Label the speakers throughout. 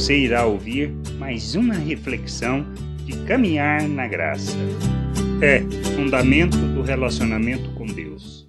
Speaker 1: Você irá ouvir mais uma reflexão de caminhar na graça. É fundamento do relacionamento com Deus.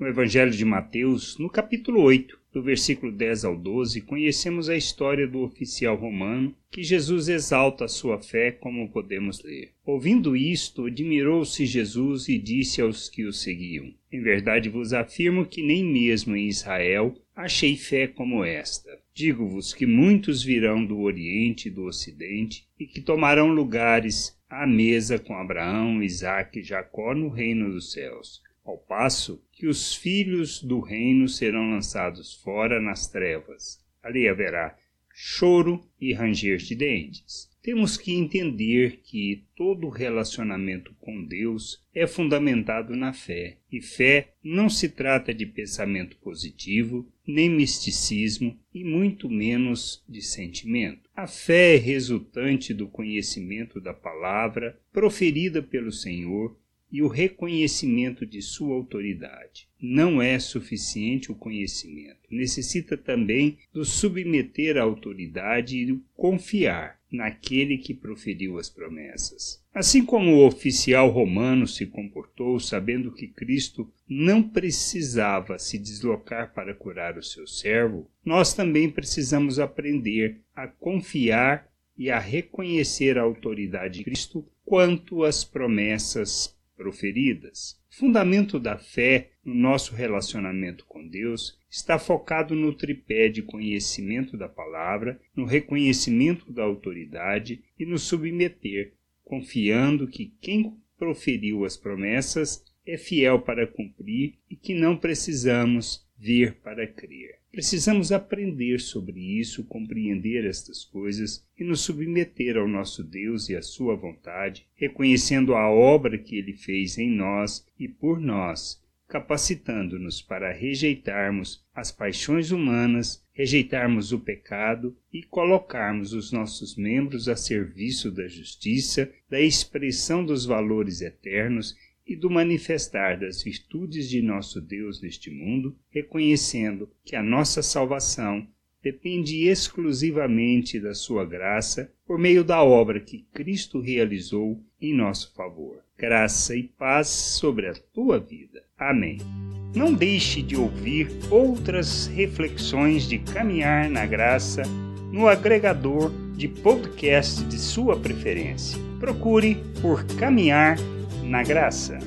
Speaker 1: No Evangelho de Mateus, no capítulo 8, do versículo 10 ao 12, conhecemos a história do oficial romano que Jesus exalta a sua fé, como podemos ler. Ouvindo isto, admirou-se Jesus e disse aos que o seguiam: Em verdade vos afirmo que nem mesmo em Israel achei fé como esta. Digo-vos que muitos virão do Oriente e do Ocidente e que tomarão lugares à mesa com Abraão, Isaque e Jacó no reino dos céus, ao passo que os filhos do reino serão lançados fora nas trevas. Ali haverá choro e ranger de dentes. Temos que entender que todo relacionamento com Deus é fundamentado na fé, e fé não se trata de pensamento positivo, nem misticismo e muito menos de sentimento. A fé é resultante do conhecimento da palavra proferida pelo Senhor e o reconhecimento de sua autoridade. Não é suficiente o conhecimento, necessita também do submeter à autoridade e do confiar naquele que proferiu as promessas. Assim como o oficial romano se comportou, sabendo que Cristo não precisava se deslocar para curar o seu servo, nós também precisamos aprender a confiar e a reconhecer a autoridade de Cristo quanto às promessas proferidas. O fundamento da fé no nosso relacionamento com Deus está focado no tripé de conhecimento da palavra, no reconhecimento da autoridade e no submeter, confiando que quem proferiu as promessas é fiel para cumprir e que não precisamos ver para crer. Precisamos aprender sobre isso, compreender estas coisas e nos submeter ao nosso Deus e à Sua vontade, reconhecendo a obra que Ele fez em nós e por nós, capacitando-nos para rejeitarmos as paixões humanas, rejeitarmos o pecado e colocarmos os nossos membros a serviço da justiça, da expressão dos valores eternos e do manifestar das virtudes de nosso Deus neste mundo, reconhecendo que a nossa salvação depende exclusivamente da sua graça por meio da obra que Cristo realizou em nosso favor. Graça e paz sobre a tua vida. Amém. Não deixe de ouvir outras reflexões de caminhar na graça no agregador de podcast de sua preferência. Procure por Caminhar na graça.